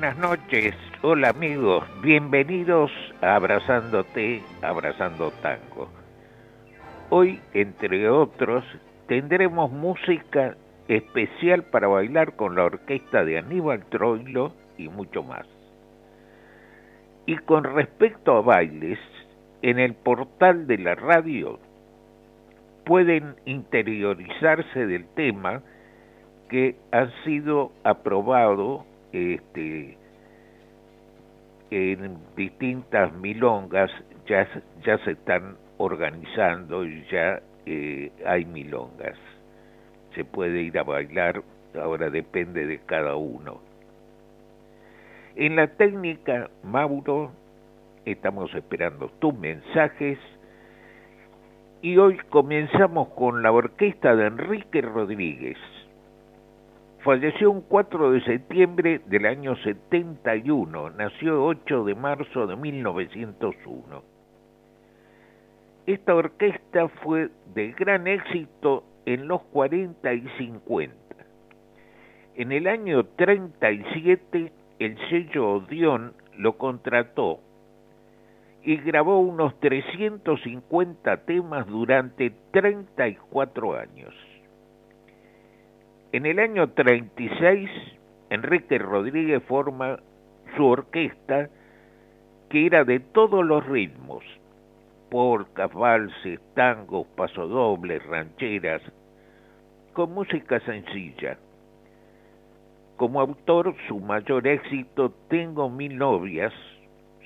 Buenas noches, hola amigos, bienvenidos a Abrazándote, Abrazando Tango. Hoy, entre otros, tendremos música especial para bailar con la orquesta de Aníbal Troilo y mucho más. Y con respecto a bailes, en el portal de la radio pueden interiorizarse del tema que han sido aprobados este, en distintas milongas ya, ya se están organizando y ya eh, hay milongas. Se puede ir a bailar, ahora depende de cada uno. En la técnica, Mauro, estamos esperando tus mensajes y hoy comenzamos con la orquesta de Enrique Rodríguez. Falleció un 4 de septiembre del año 71, nació 8 de marzo de 1901. Esta orquesta fue de gran éxito en los 40 y 50. En el año 37 el sello Odeón lo contrató y grabó unos 350 temas durante 34 años. En el año 36, Enrique Rodríguez forma su orquesta, que era de todos los ritmos, polcas, valses, tangos, pasodobles, rancheras, con música sencilla. Como autor, su mayor éxito, Tengo mil novias,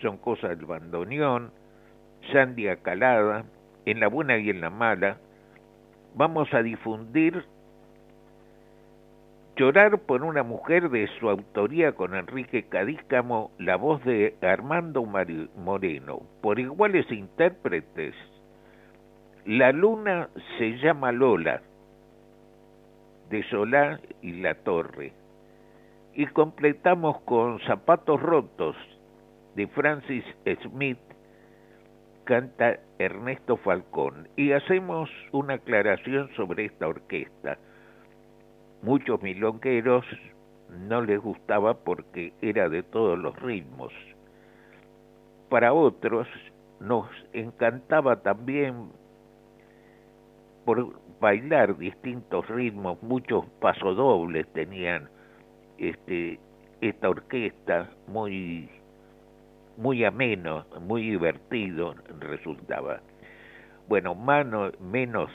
son cosas del bandoneón, Sandia Calada, En la buena y en la mala, vamos a difundir Llorar por una mujer de su autoría con Enrique Cadícamo, la voz de Armando Moreno, por iguales intérpretes. La luna se llama Lola, de Solá y La Torre. Y completamos con Zapatos Rotos, de Francis Smith, canta Ernesto Falcón. Y hacemos una aclaración sobre esta orquesta muchos milongueros no les gustaba porque era de todos los ritmos. Para otros nos encantaba también por bailar distintos ritmos, muchos pasodobles tenían este esta orquesta muy muy ameno, muy divertido resultaba. Bueno, menos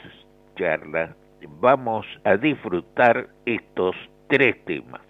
charla, vamos a disfrutar estos tres temas.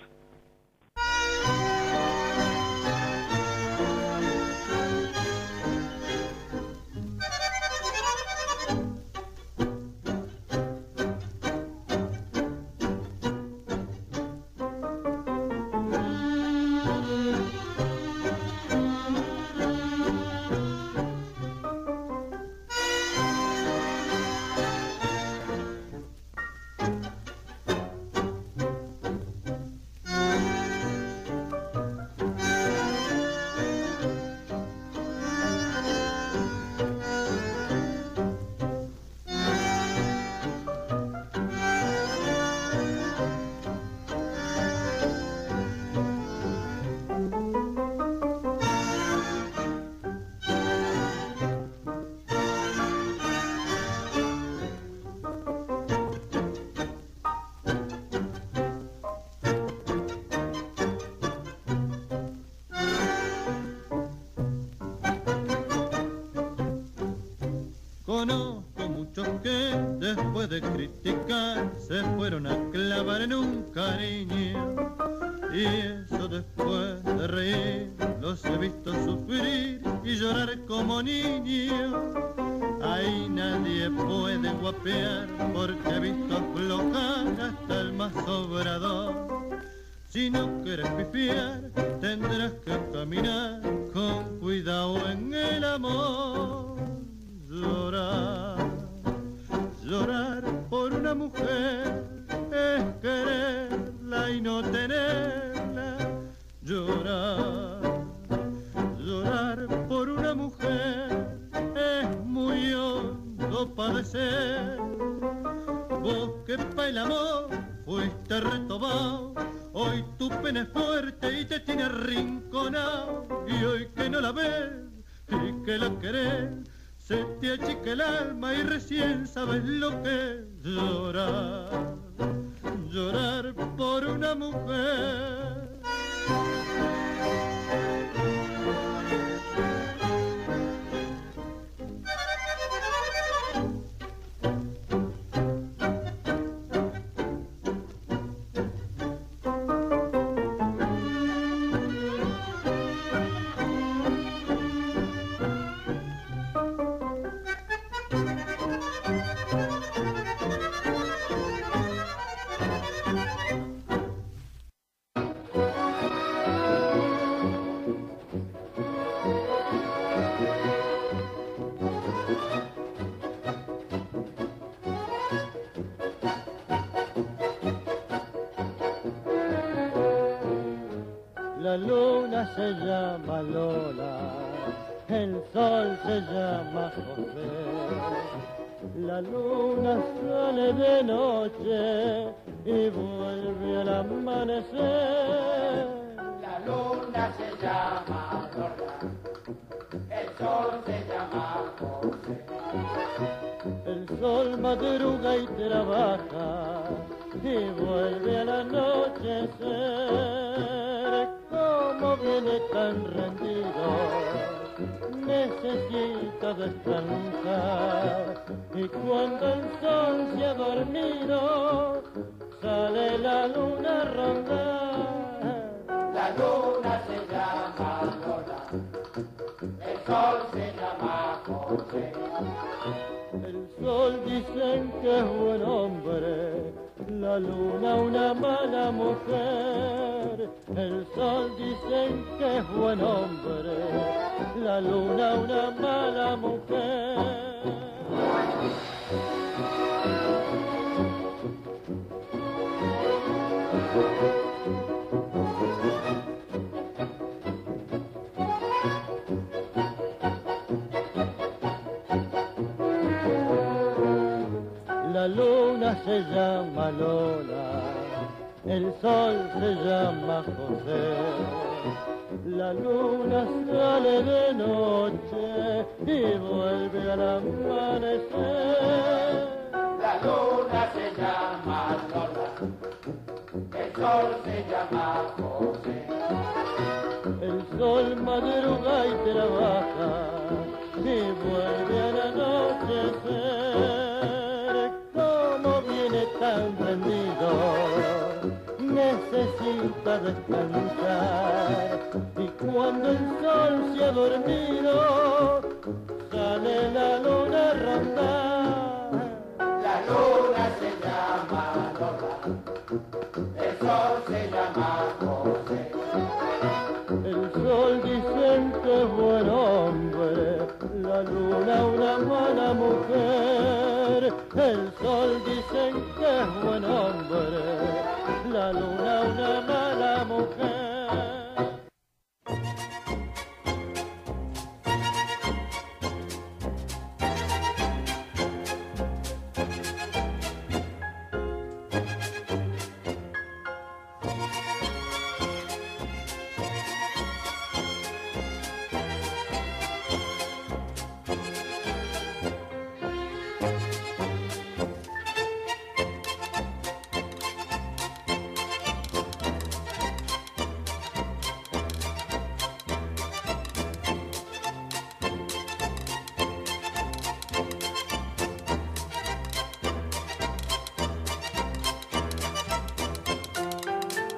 El amor fuiste retobado Hoy tu pena es fuerte y te tiene arrinconado. Y hoy que no la ves y que la querés, se te achica el alma y recién sabes lo que es llorar. Llorar por una mujer. La luna se llama Lola, el sol se llama José. El sol dicen que es buen hombre, la luna una se llama José.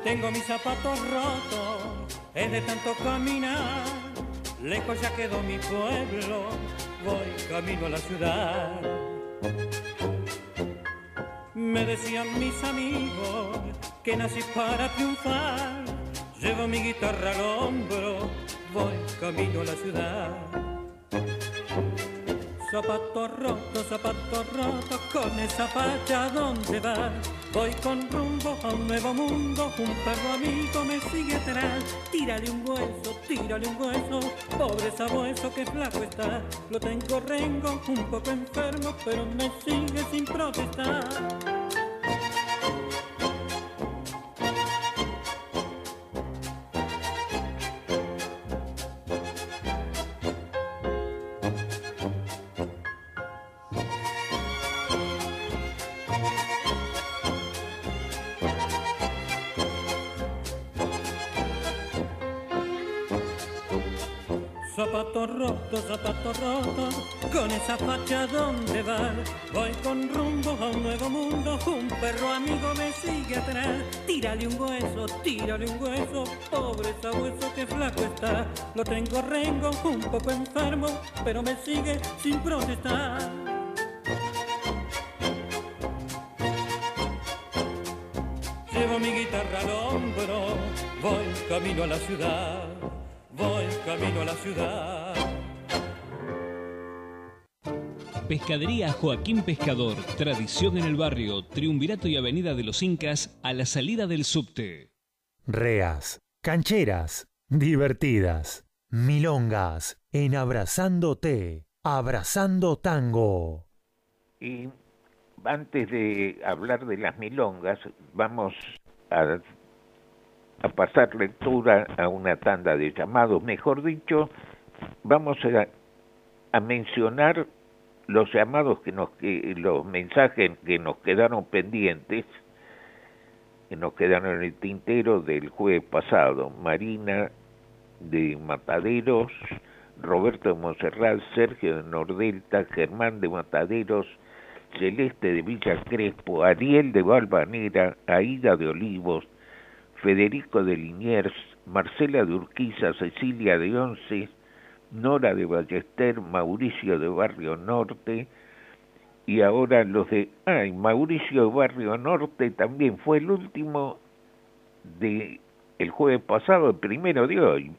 Tengo mis zapatos rotos, es de tanto caminar. Lejos ya quedó mi pueblo, voy camino a la ciudad. Me decían mis amigos que nací para triunfar. Llevo mi guitarra al hombro, voy camino a la ciudad. Zapato roto, zapato roto, con esa facha ¿dónde vas? Voy con rumbo a un nuevo mundo, un perro amigo me sigue atrás. Tírale un hueso, tírale un hueso, pobre sabueso que flaco está. Lo tengo rengo, un poco enfermo, pero me sigue sin protestar. Facha ¿dónde vas? Voy con rumbo a un nuevo mundo, un perro amigo me sigue atrás. Tírale un hueso, tírale un hueso, pobre sabueso que flaco está. Lo tengo rengo, un poco enfermo, pero me sigue sin protestar. Llevo mi guitarra al hombro, voy camino a la ciudad, voy camino a la ciudad. Pescadería Joaquín Pescador, tradición en el barrio, Triunvirato y Avenida de los Incas, a la salida del subte. Reas, cancheras, divertidas, milongas, en Abrazándote, Abrazando Tango. Y antes de hablar de las milongas, vamos a, a pasar lectura a una tanda de llamados. Mejor dicho, vamos a, a mencionar los llamados que nos, los mensajes que nos quedaron pendientes, que nos quedaron en el tintero del jueves pasado. Marina de Mataderos, Roberto de Monserrat, Sergio de Nordelta, Germán de Mataderos, Celeste de Villa Crespo, Ariel de Valvanera, Aida de Olivos, Federico de Liniers, Marcela de Urquiza, Cecilia de Once, Nora de Ballester, Mauricio de Barrio Norte, y ahora los de... Ay, Mauricio de Barrio Norte también fue el último de el jueves pasado, el primero de hoy.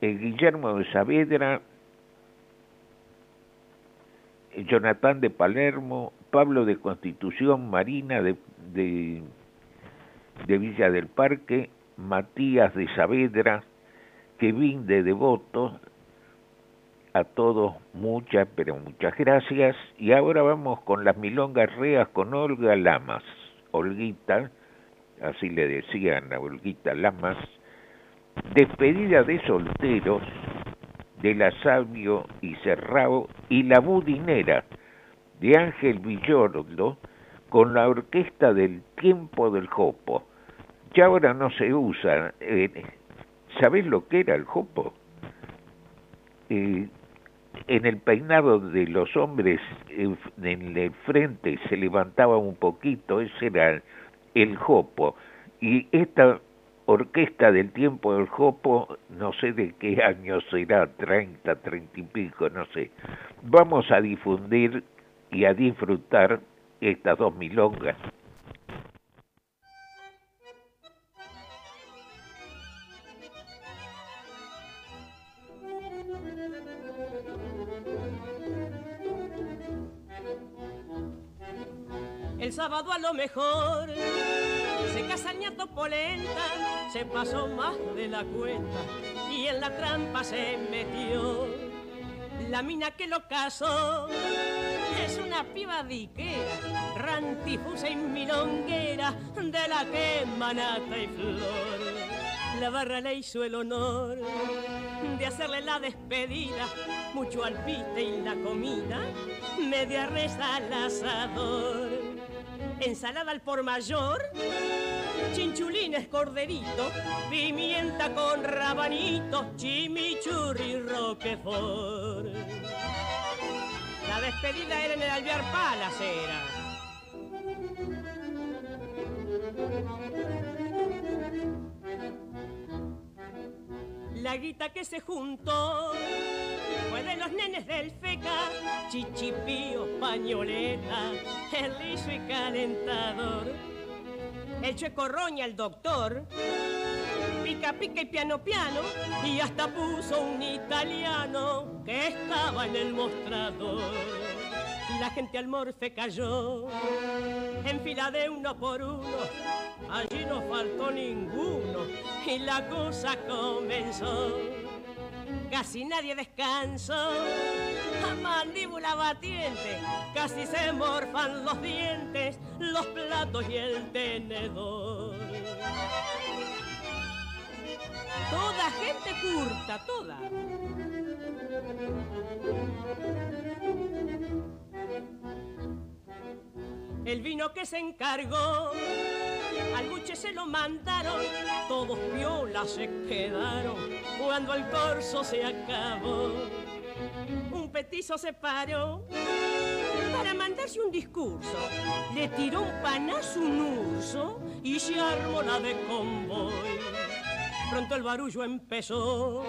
El Guillermo de Saavedra, Jonathan de Palermo, Pablo de Constitución, Marina de, de, de Villa del Parque, Matías de Saavedra, Kevin de Devoto, a todos muchas, pero muchas gracias. Y ahora vamos con las milongas reas con Olga Lamas. Olguita, así le decían a Olguita Lamas, despedida de solteros de la Sabio y Serrao y la Budinera de Ángel Villordo con la orquesta del tiempo del Jopo. Ya ahora no se usa. Eh, ¿Sabés lo que era el Jopo? Eh, en el peinado de los hombres eh, en el frente se levantaba un poquito, ese era el Jopo. Y esta orquesta del tiempo del Jopo, no sé de qué año será, 30, 30 y pico, no sé. Vamos a difundir y a disfrutar estas dos milongas. Sábado a lo mejor se casa el ñato polenta, se pasó más de la cuenta y en la trampa se metió. La mina que lo casó es una piba diquera, rantifusa y milonguera, de la que manata y flor. La barra le hizo el honor de hacerle la despedida, mucho alpiste y la comida, media reza al asador ensalada al por mayor, chinchulines corderito, pimienta con rabanito, chimichurri roquefort. La despedida era en el Alvear Palacera. La guita que se juntó fue de los nenes del feca, chichipío, pañoleta, el liso y calentador. El chueco roña, el doctor, pica, pica y piano, piano, y hasta puso un italiano que estaba en el mostrador. La gente al morfe cayó, en fila de uno por uno, allí no faltó ninguno, y la cosa comenzó. Casi nadie descansó, mandíbula batiente, casi se morfan los dientes, los platos y el tenedor. Toda gente curta, toda. El vino que se encargó, al buche se lo mandaron, todos violas se quedaron cuando el corso se acabó. Un petizo se paró para mandarse un discurso, le tiró un panazo un urso y se armó la de convoy. Pronto el barullo empezó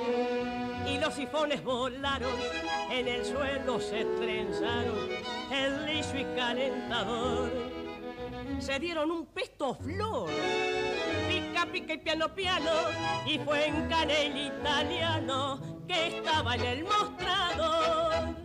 y los sifones volaron, en el suelo se trenzaron el liso y calentador. Se dieron un pesto flor, pica, pica y piano, piano, y fue en canel italiano que estaba en el mostrador.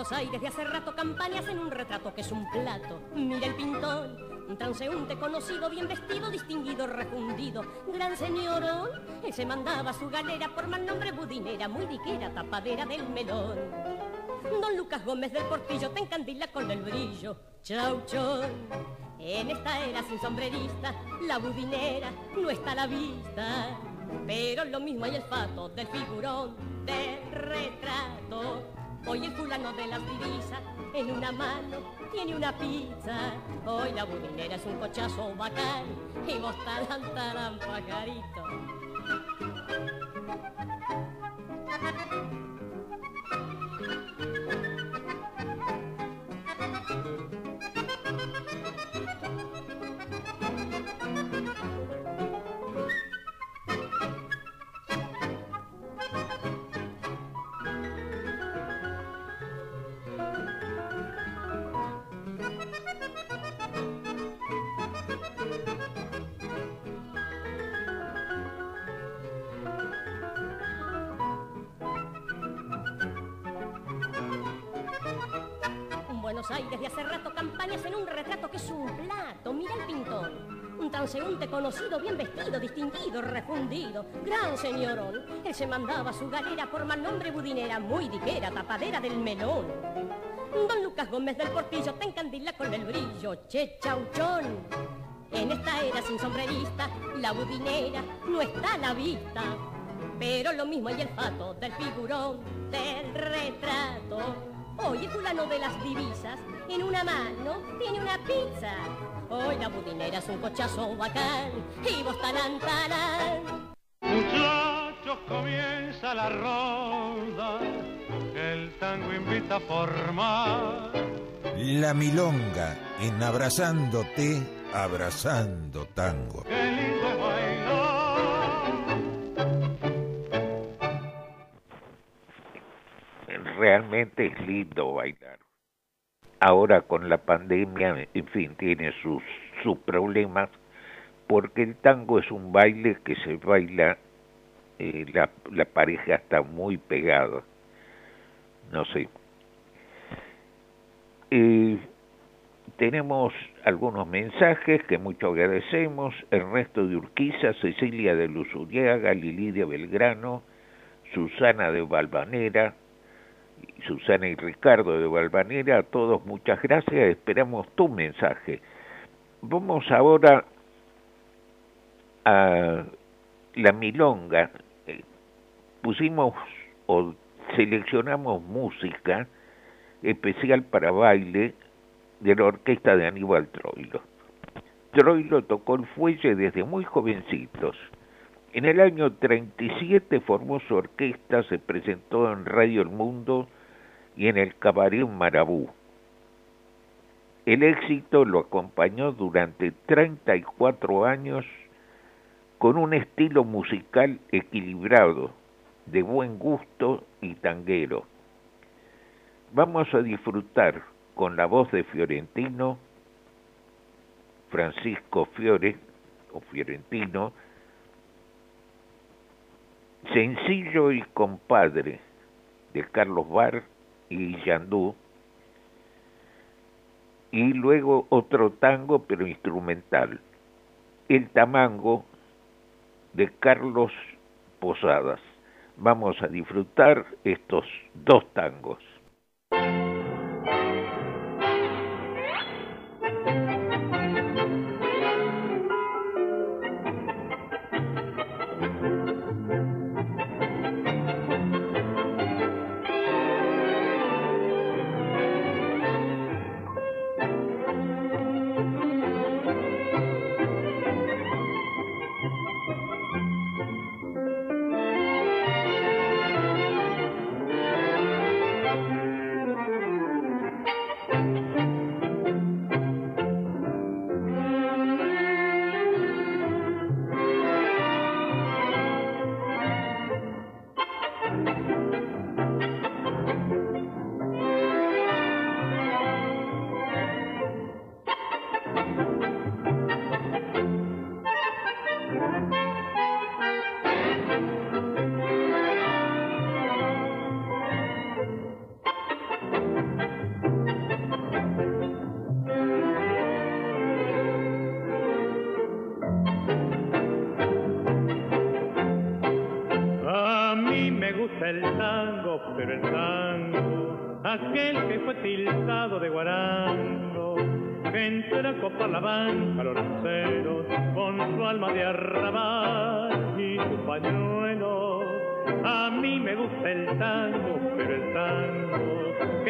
Buenos Aires de hace rato campañas en un retrato que es un plato. Mira el pintón, un transeúnte conocido, bien vestido, distinguido, refundido. Gran señorón, él se mandaba su galera por mal nombre budinera, muy diquera, tapadera del melón. Don Lucas Gómez del Portillo te encandila con el brillo. Chauchón, en esta era sin sombrerista, la budinera no está a la vista. Pero lo mismo hay el fato del figurón, del retrato. Hoy el fulano de las divisas en una mano tiene una pizza. Hoy la budinera es un cochazo bacán y vos talán, talán, pajarito. Gran señorón. Él se mandaba su galera por mal nombre budinera, muy diquera, tapadera del melón. Don Lucas Gómez del Portillo te encandila con el brillo, che chauchón. En esta era sin sombrerista, la budinera no está a la vista. Pero lo mismo hay el fato del figurón, del retrato. Hoy el fulano de las divisas, en una mano tiene una pizza. Hoy la budinera es un cochazo bacán, y vos talán, talán. Muchachos, comienza la ronda, el tango invita a formar. La milonga en Abrazándote, Abrazando Tango. Qué lindo es bailar. realmente es lindo bailar. Ahora con la pandemia, en fin, tiene sus, sus problemas, porque el tango es un baile que se baila, eh, la, pareja está muy pegada, no sé. Eh, tenemos algunos mensajes que mucho agradecemos. Ernesto de Urquiza, Cecilia de Luzuriaga, Lilidia Belgrano, Susana de Valvanera, Susana y Ricardo de Valvanera, a todos muchas gracias, esperamos tu mensaje. Vamos ahora a la milonga. Pusimos o seleccionamos música especial para baile de la orquesta de Aníbal Troilo. Troilo tocó el fuelle desde muy jovencitos. En el año 37 formó su orquesta, se presentó en Radio El Mundo y en el Cabaret Marabú. El éxito lo acompañó durante 34 años con un estilo musical equilibrado, de buen gusto y tanguero. Vamos a disfrutar con la voz de Fiorentino, Francisco Fiore, o Fiorentino, Sencillo y Compadre, de Carlos Bar y Yandú, y luego otro tango pero instrumental, El Tamango de Carlos Posadas. Vamos a disfrutar estos dos tangos.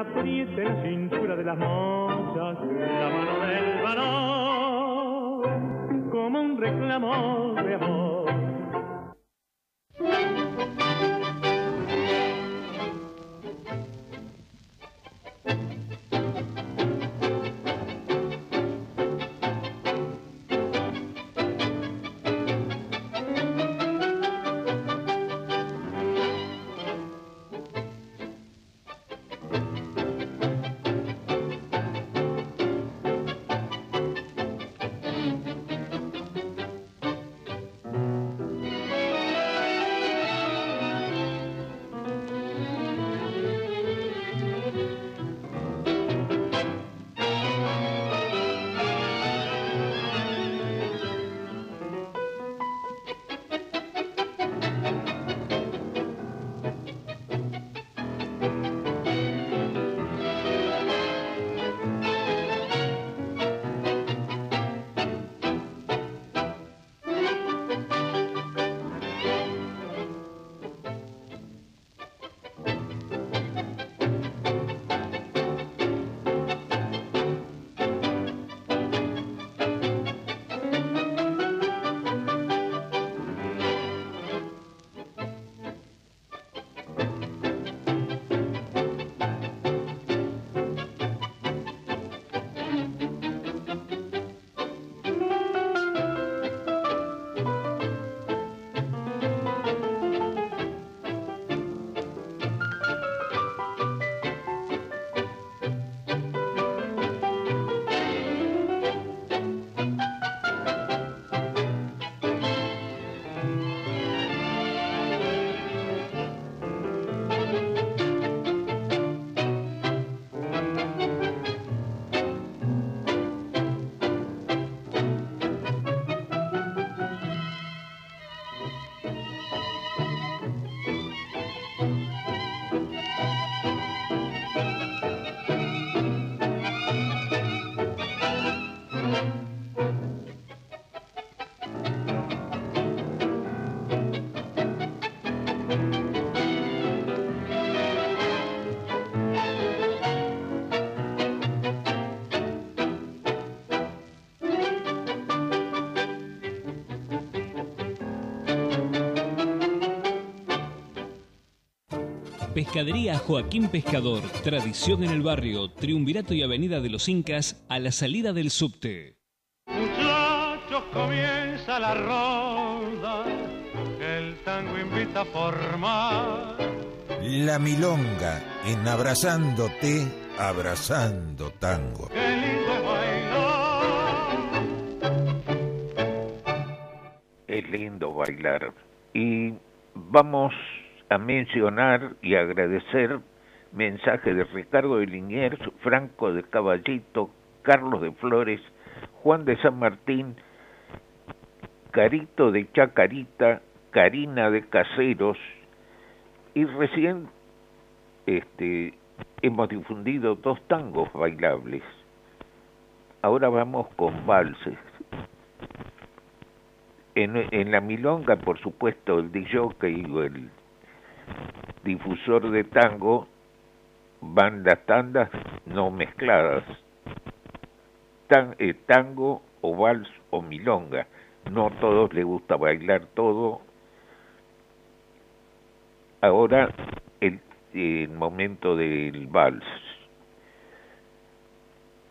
apriete la cintura de las mozas la mano del varón como un reclamo de amor. Pescadería Joaquín Pescador, tradición en el barrio, Triunvirato y Avenida de los Incas, a la salida del subte. Muchachos, comienza la ronda, el tango invita a formar. La milonga en abrazándote, abrazando tango. Qué lindo es bailar. Es lindo bailar. Y vamos a mencionar y agradecer mensajes de Ricardo de Liniers, Franco de Caballito, Carlos de Flores, Juan de San Martín, Carito de Chacarita, Karina de Caseros, y recién este, hemos difundido dos tangos bailables. Ahora vamos con valses. En, en la milonga, por supuesto, el DJ o el difusor de tango van las tandas no mezcladas. Tan, eh, tango o vals o milonga. No a todos les gusta bailar todo Ahora el, el momento del vals.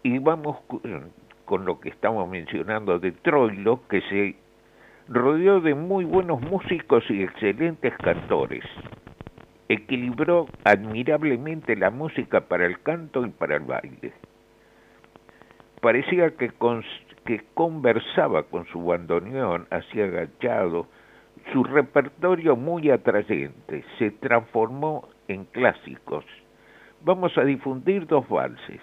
Y vamos con lo que estamos mencionando de Troilo, que se rodeó de muy buenos músicos y excelentes cantores. Equilibró admirablemente la música para el canto y para el baile. Parecía que, que conversaba con su bandoneón así agachado, su repertorio muy atrayente se transformó en clásicos. Vamos a difundir dos valses.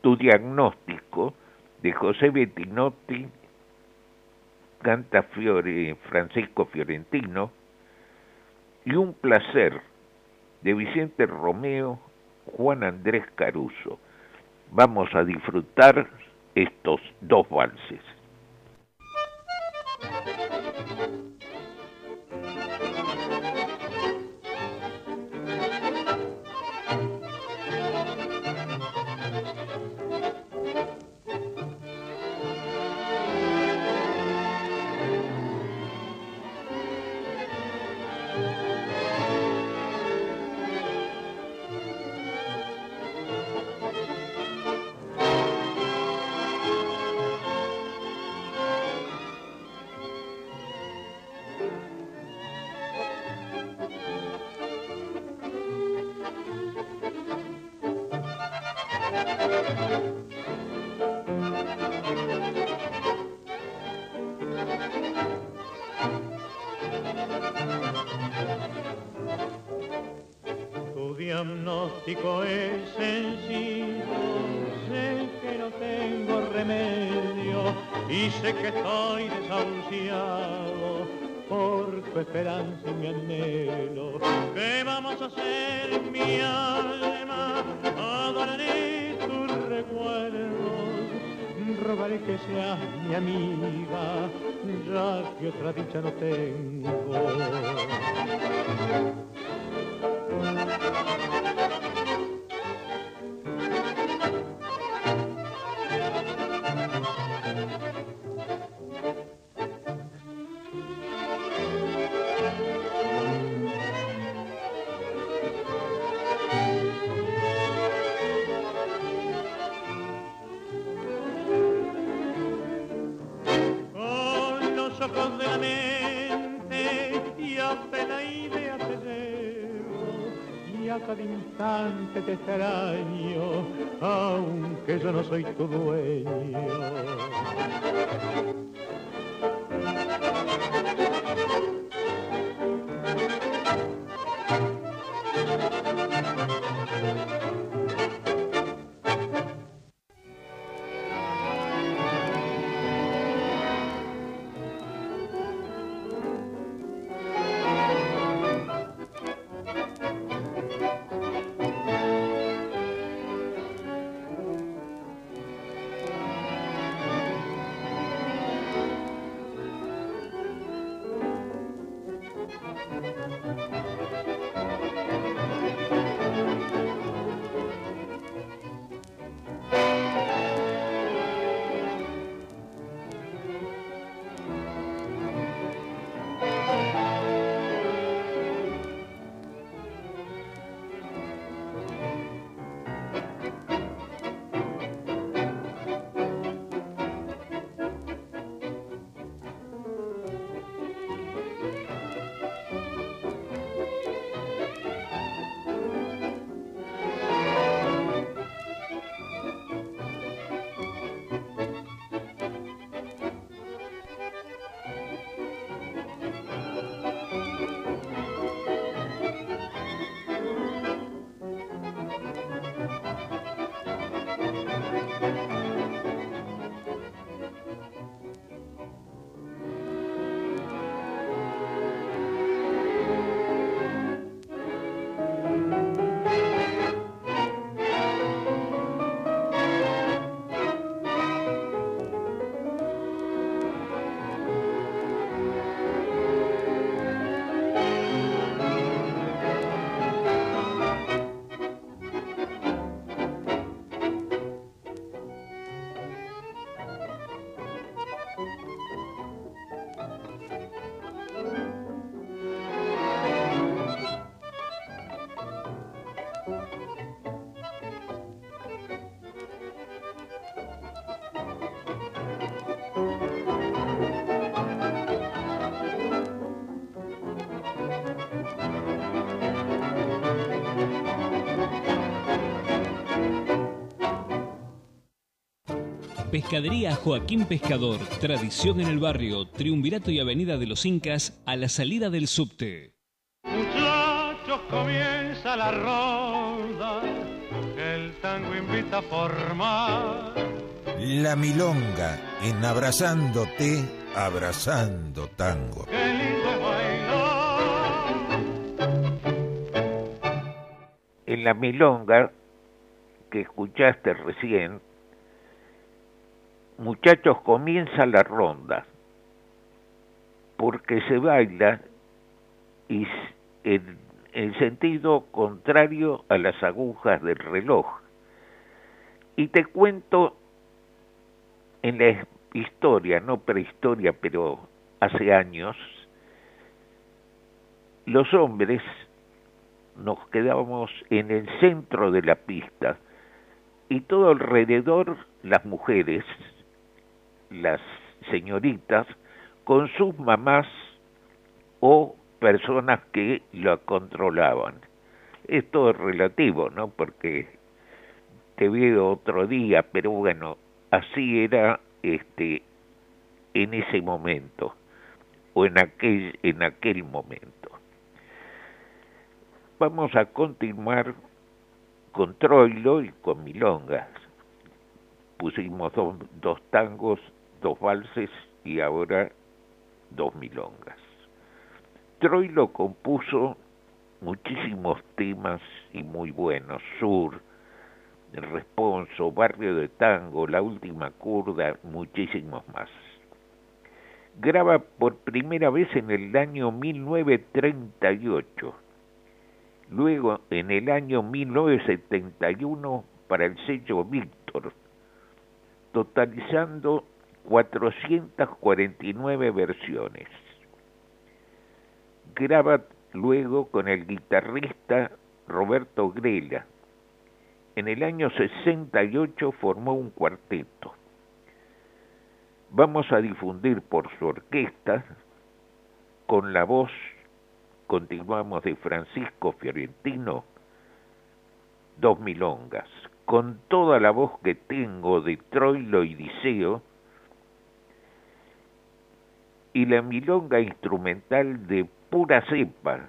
Tu diagnóstico de José Bettinotti, canta Fiore, Francisco Fiorentino, y Un placer de Vicente Romeo, Juan Andrés Caruso. Vamos a disfrutar estos dos valses. Te extraño, aunque yo no soy tu dueño. Pescadería Joaquín Pescador, tradición en el barrio, Triunvirato y Avenida de los Incas, a la salida del subte. Muchachos, comienza la ronda, el tango invita a formar. La milonga en abrazándote, abrazando tango. Qué lindo es bailar. En la milonga que escuchaste recién, muchachos, comienza la ronda, porque se baila en, en sentido contrario a las agujas del reloj. Y te cuento en la historia, no prehistoria, pero hace años, los hombres nos quedábamos en el centro de la pista y todo alrededor las mujeres, las señoritas, con sus mamás o personas que la controlaban. Esto es relativo, ¿no? Porque te veo otro día, pero bueno, así era este en ese momento o en aquel en aquel momento. Vamos a continuar con Troilo y con Milongas. Pusimos dos, dos tangos, dos valses y ahora dos milongas. Troilo compuso muchísimos temas y muy buenos, Sur, El Responso, Barrio de Tango, La Última Curda, muchísimos más. Graba por primera vez en el año 1938 luego en el año 1971 para el sello Víctor, totalizando 449 versiones. Graba luego con el guitarrista Roberto Grela. En el año 68 formó un cuarteto. Vamos a difundir por su orquesta con la voz continuamos de Francisco Fiorentino, dos milongas, con toda la voz que tengo de Troilo y Diceo, y la milonga instrumental de pura cepa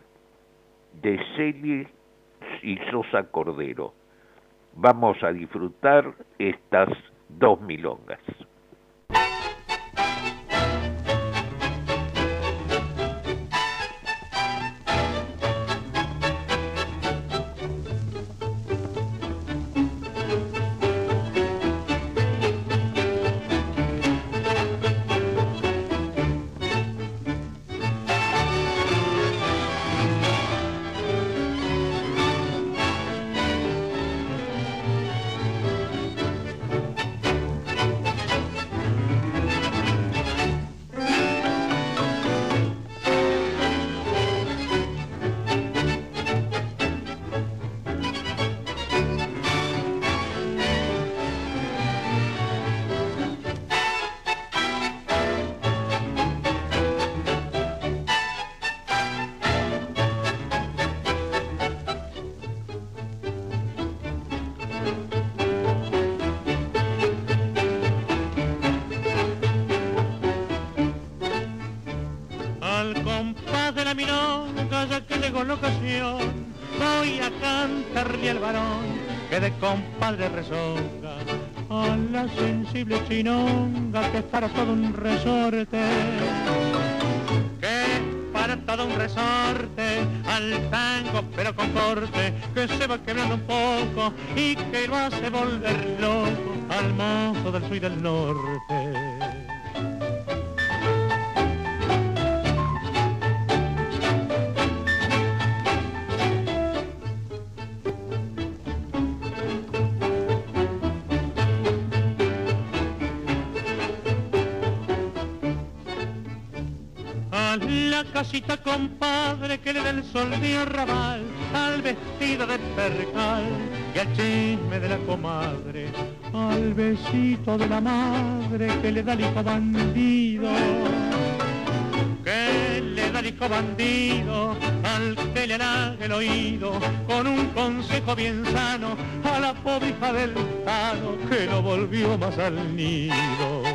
de Celi y Sosa Cordero. Vamos a disfrutar estas dos milongas. Voy a cantarle al varón que de compadre rezonga a la sensible chinonga que es para todo un resorte. Que es para todo un resorte, al tango pero con corte, que se va quebrando un poco y que lo hace volver loco al mozo del sur y del norte. Compadre que le da el sol de arrabal, al vestido de percal y al chisme de la comadre, al besito de la madre que le da el hijo bandido, que le da sádico bandido, al que le halaga el oído, con un consejo bien sano, a la pobre hija del Tano, que lo volvió más al nido.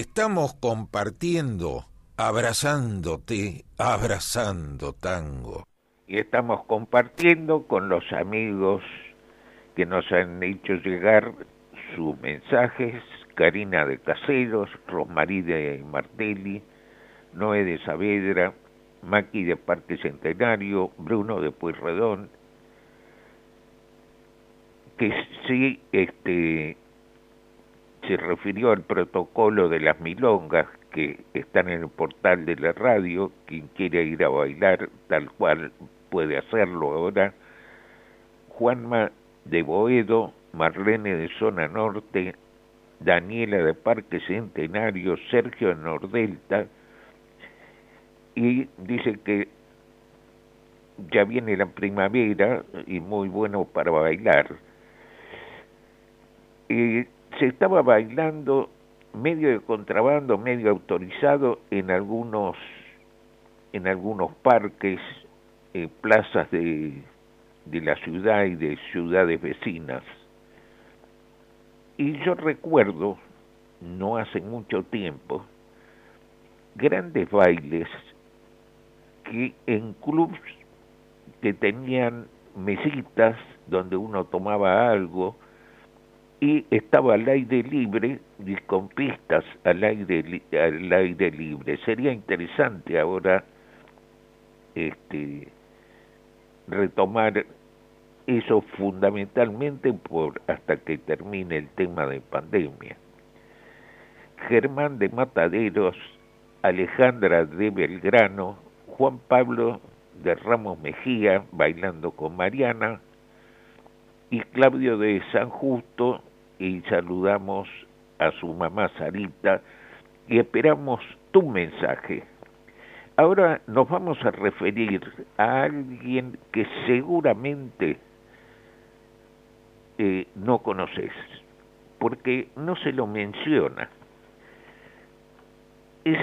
Estamos compartiendo, abrazándote, abrazando tango. Y estamos compartiendo con los amigos que nos han hecho llegar sus mensajes, Karina de Caseros, Rosmarí de Martelli, Noé de Saavedra, Maki de Parque Centenario, Bruno de Pueyrredón, que sí este, se refirió al protocolo de las milongas que están en el portal de la radio, quien quiere ir a bailar tal cual puede hacerlo ahora, Juanma de Boedo, Marlene de Zona Norte, Daniela de Parque Centenario, Sergio de Nordelta, y dice que ya viene la primavera y muy bueno para bailar. Se estaba bailando medio de contrabando, medio autorizado en algunos en algunos parques, eh, plazas de, de la ciudad y de ciudades vecinas. Y yo recuerdo, no hace mucho tiempo, grandes bailes que en clubs que tenían mesitas donde uno tomaba algo, y estaba al aire libre y con pistas al aire, al aire libre. Sería interesante ahora este, retomar eso fundamentalmente por hasta que termine el tema de pandemia. Germán de Mataderos, Alejandra de Belgrano, Juan Pablo de Ramos Mejía bailando con Mariana y Claudio de San Justo y saludamos a su mamá Sarita y esperamos tu mensaje. Ahora nos vamos a referir a alguien que seguramente eh, no conoces, porque no se lo menciona. Es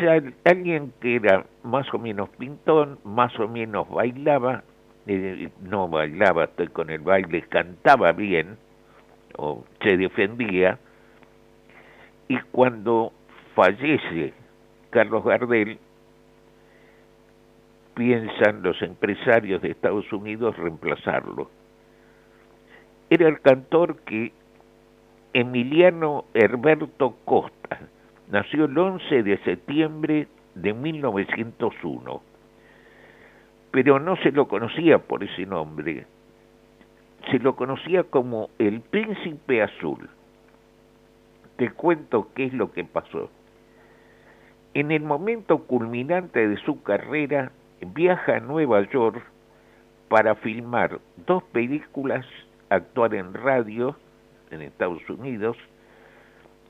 alguien que era más o menos pintón, más o menos bailaba, eh, no bailaba, estoy con el baile, cantaba bien, o se defendía, y cuando fallece Carlos Gardel, piensan los empresarios de Estados Unidos reemplazarlo. Era el cantor que Emiliano Herberto Costa nació el 11 de septiembre de 1901, pero no se lo conocía por ese nombre, se lo conocía como el Príncipe Azul. Te cuento qué es lo que pasó. En el momento culminante de su carrera, viaja a Nueva York para filmar dos películas, actuar en radio en Estados Unidos.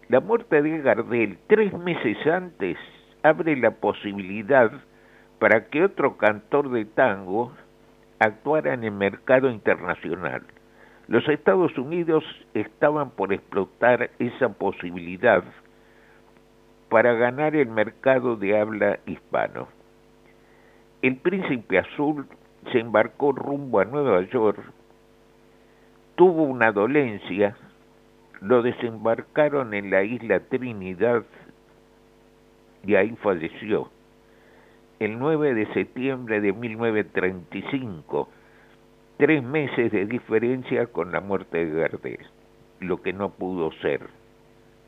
La muerte de Gardel tres meses antes abre la posibilidad para que otro cantor de tango actuara en el mercado internacional. Los Estados Unidos estaban por explotar esa posibilidad para ganar el mercado de habla hispano. El príncipe azul se embarcó rumbo a Nueva York, tuvo una dolencia, lo desembarcaron en la isla Trinidad y ahí falleció. El 9 de septiembre de 1935, tres meses de diferencia con la muerte de Gardel, lo que no pudo ser,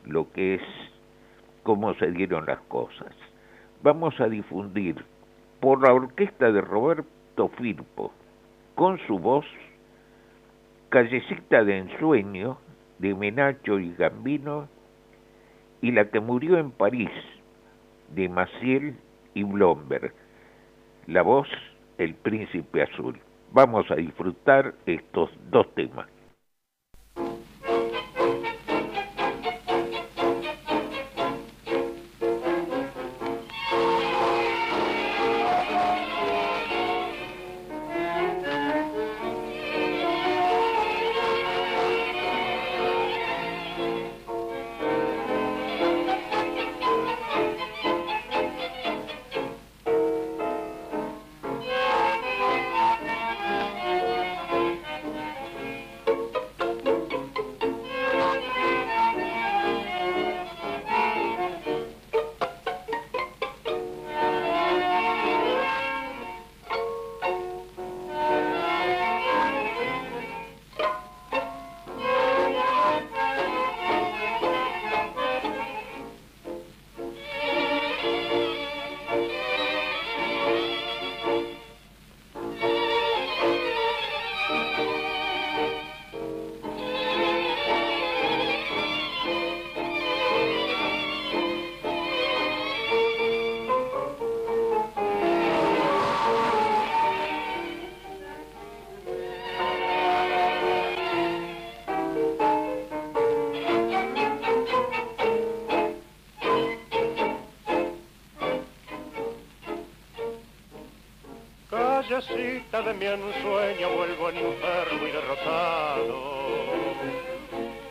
lo que es cómo se dieron las cosas. Vamos a difundir por la orquesta de Roberto Firpo, con su voz, Callecita de Ensueño, de Menacho y Gambino, y la que murió en París, de Maciel y Blomberg. La voz, El Príncipe Azul. Vamos a disfrutar estos dos temas. De mi ensueño vuelvo enfermo y derrotado.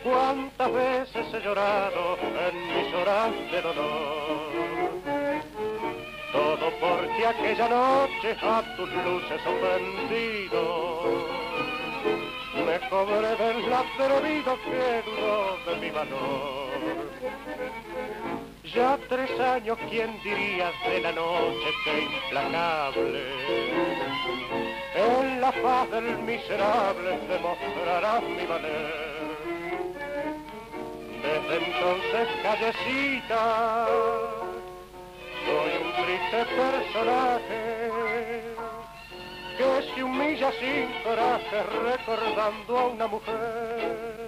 Cuántas veces he llorado en mis horas dolor. Todo porque aquella noche a tus luces ofendido me cobré del atrevido que de mi valor. Tres años, ¿quién diría de la noche que implacable? En la faz del miserable demostrarás mi valer. Desde entonces, callecita, soy un triste personaje que se humilla sin coraje recordando a una mujer.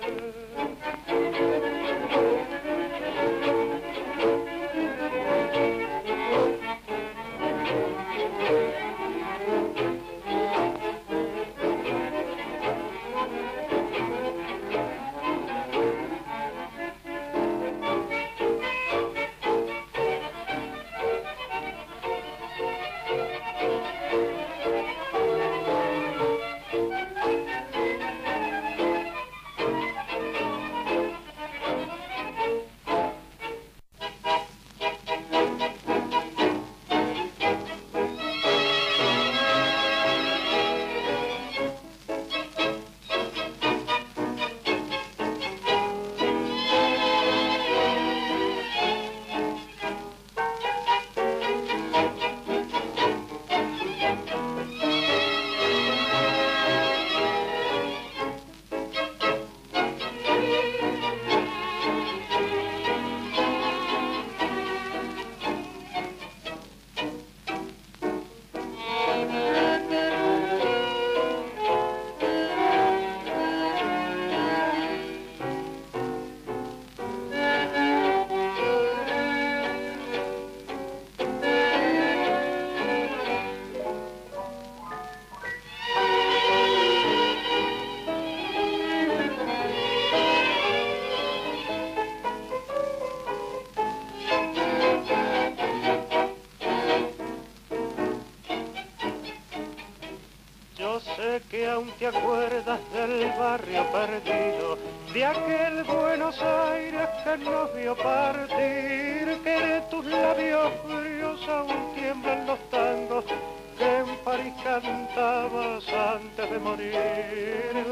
De morir.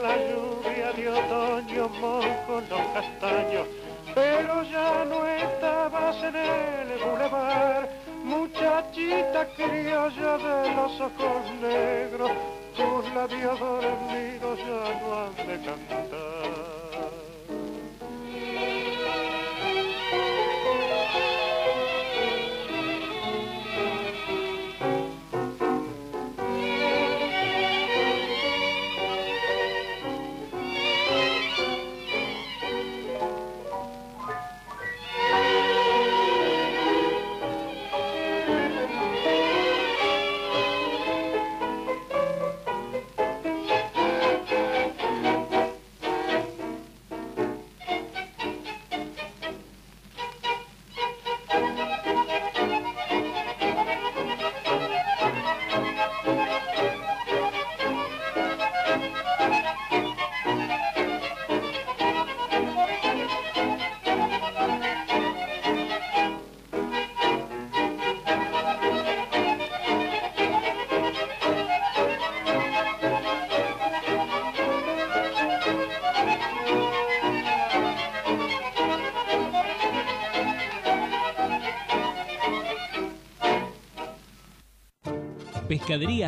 La lluvia de otoño mojó los castaños, pero ya no estabas en el bulevar muchachita criolla de los ojos negros, tus labios dormidos ya no han de cantar.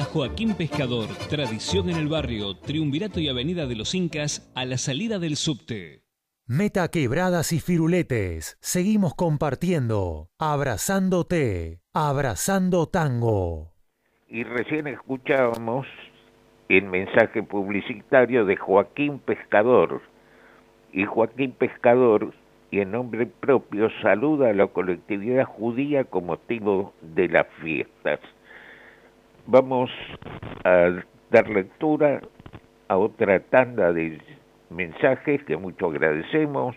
Joaquín Pescador, tradición en el barrio, Triunvirato y Avenida de los Incas, a la salida del subte. Meta quebradas y firuletes, seguimos compartiendo, abrazándote, abrazando tango. Y recién escuchábamos el mensaje publicitario de Joaquín Pescador. Y Joaquín Pescador, y en nombre propio, saluda a la colectividad judía con motivo de las fiestas. Vamos a dar lectura a otra tanda de mensajes que mucho agradecemos.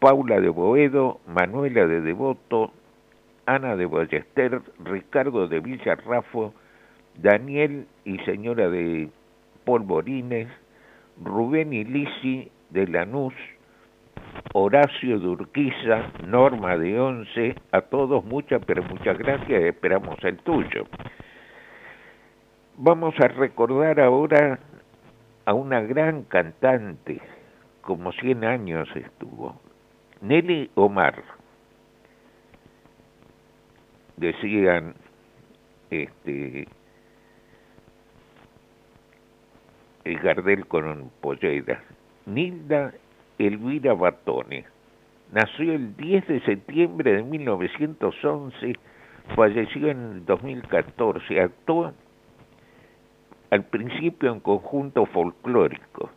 Paula de Boedo, Manuela de Devoto, Ana de Ballester, Ricardo de Villarrafo, Daniel y señora de Polvorines, Rubén y Lisi de Lanús, Horacio de Urquiza, Norma de Once, a todos muchas, pero muchas gracias, esperamos el tuyo. Vamos a recordar ahora a una gran cantante, como 100 años estuvo, Nelly Omar. Decían, este, el Gardel con pollera. Nilda Elvira Batone. Nació el 10 de septiembre de 1911, falleció en 2014, actuó al principio en conjunto folclórico,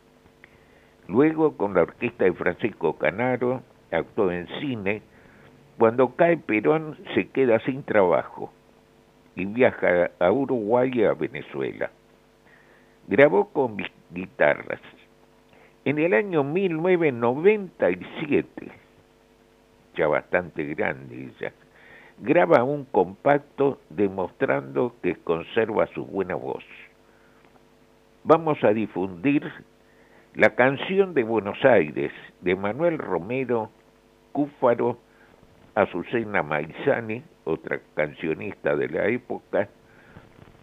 luego con la orquesta de Francisco Canaro, actuó en cine, cuando cae Perón se queda sin trabajo y viaja a Uruguay y a Venezuela. Grabó con guitarras. En el año 1997, ya bastante grande ella, graba un compacto demostrando que conserva su buena voz vamos a difundir la canción de Buenos Aires de Manuel Romero, Cúfaro, Azucena Maizani, otra cancionista de la época,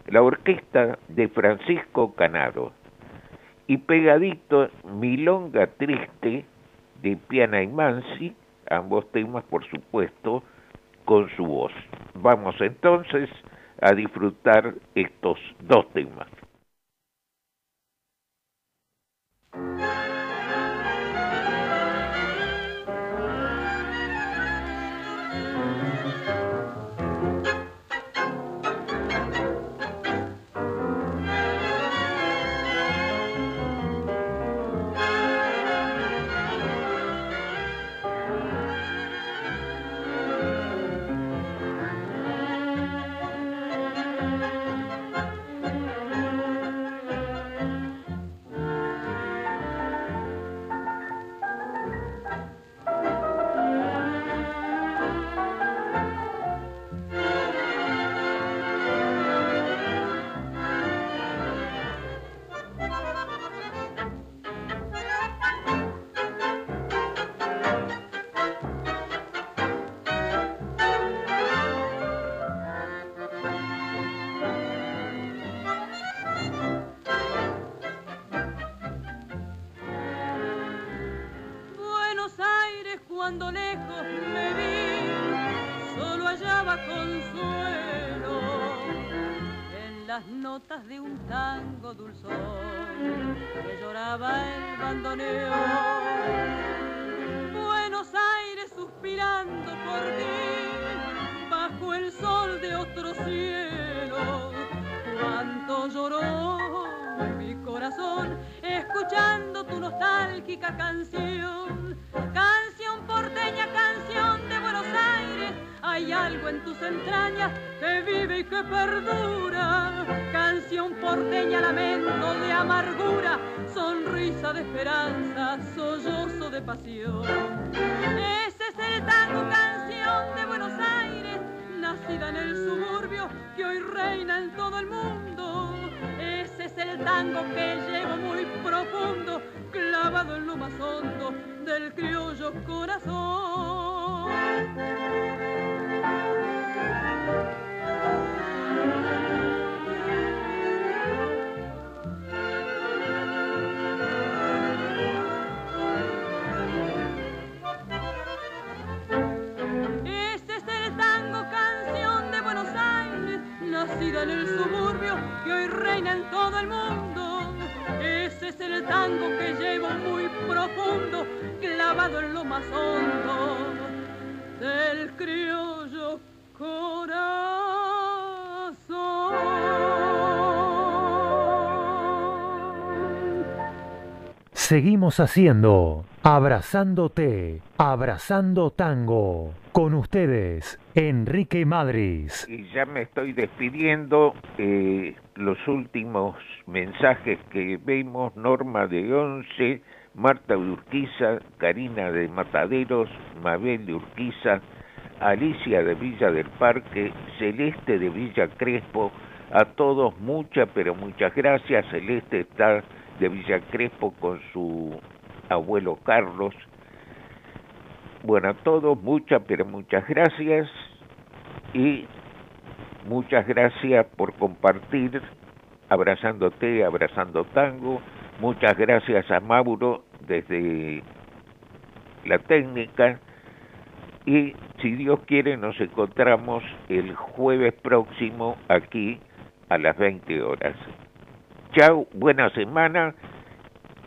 la orquesta de Francisco Canaro y pegadito Milonga Triste de Piana y Mansi, ambos temas por supuesto con su voz. Vamos entonces a disfrutar estos dos temas. Hay algo en tus entrañas que vive y que perdura. Canción porteña, lamento de amargura, sonrisa de esperanza, sollozo de pasión. Ese es el tango, canción de Buenos Aires, nacida en el suburbio que hoy reina en todo el mundo. Ese es el tango que llevo muy profundo, clavado en lo más hondo del criollo corazón. En el suburbio que hoy reina en todo el mundo. Ese es el tango que llevo muy profundo, clavado en lo más hondo del criollo corazón. Seguimos haciendo Abrazándote, Abrazando Tango. Con ustedes, Enrique Madris. Y ya me estoy despidiendo. eh, los últimos mensajes que vemos, Norma de Once, Marta Urquiza, Karina de Mataderos, Mabel de Urquiza, Alicia de Villa del Parque, Celeste de Villa Crespo, a todos muchas, pero muchas gracias. Celeste está de Villa Crespo con su abuelo Carlos. Bueno, a todos muchas, pero muchas gracias y muchas gracias por compartir abrazándote, abrazando tango. Muchas gracias a Mauro desde la técnica y si Dios quiere nos encontramos el jueves próximo aquí a las 20 horas. Chao, buena semana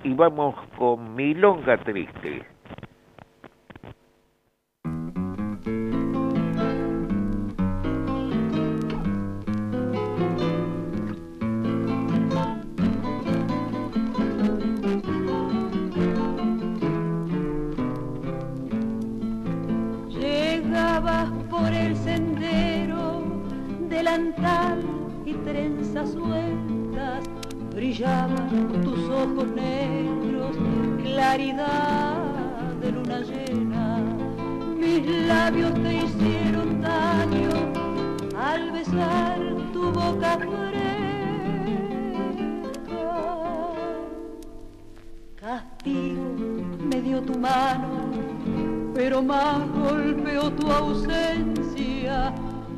y vamos con Milonga Triste. Brillaban tus ojos negros, claridad de luna llena. Mis labios te hicieron daño al besar tu boca fresca. Castigo me dio tu mano pero más golpeó tu ausencia.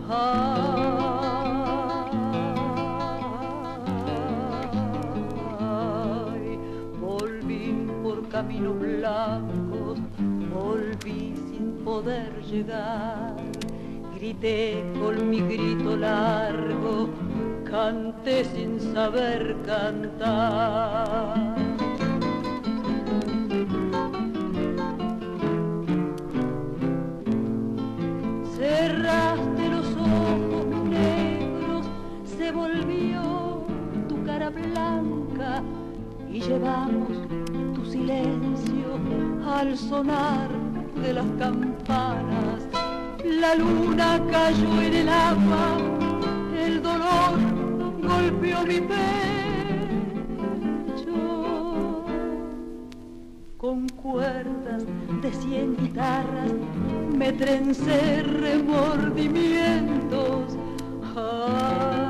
Ay, caminos blancos, volví sin poder llegar. Grité con mi grito largo, canté sin saber cantar. Cerraste los ojos negros, se volvió tu cara blanca y llevamos silencio al sonar de las campanas. La luna cayó en el agua, el dolor golpeó mi pecho. Con cuerdas de cien guitarras me trencé remordimientos. Ay,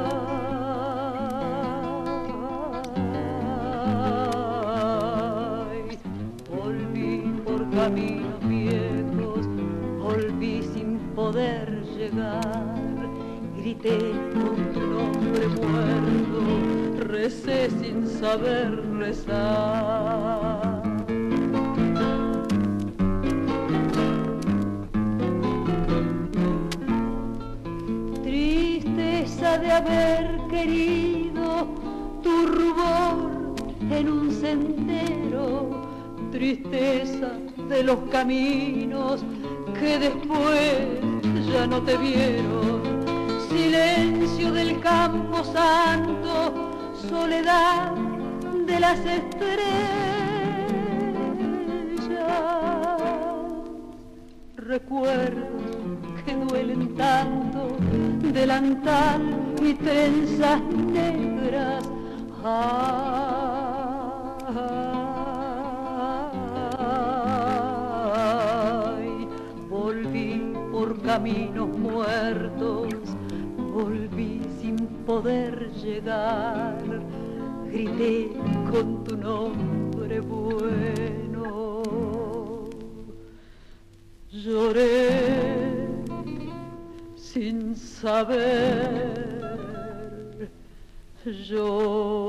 caminos viejos, volví sin poder llegar. Grité con tu nombre muerto, recé sin saber rezar. Tristeza de haber querido tu rubor en un sendero, tristeza de los caminos que después ya no te vieron, silencio del campo santo, soledad de las estrellas, recuerdos que duelen tanto, delantal y trenzas negras. Ay, caminos muertos, volví sin poder llegar, grité con tu nombre bueno, lloré sin saber llorar.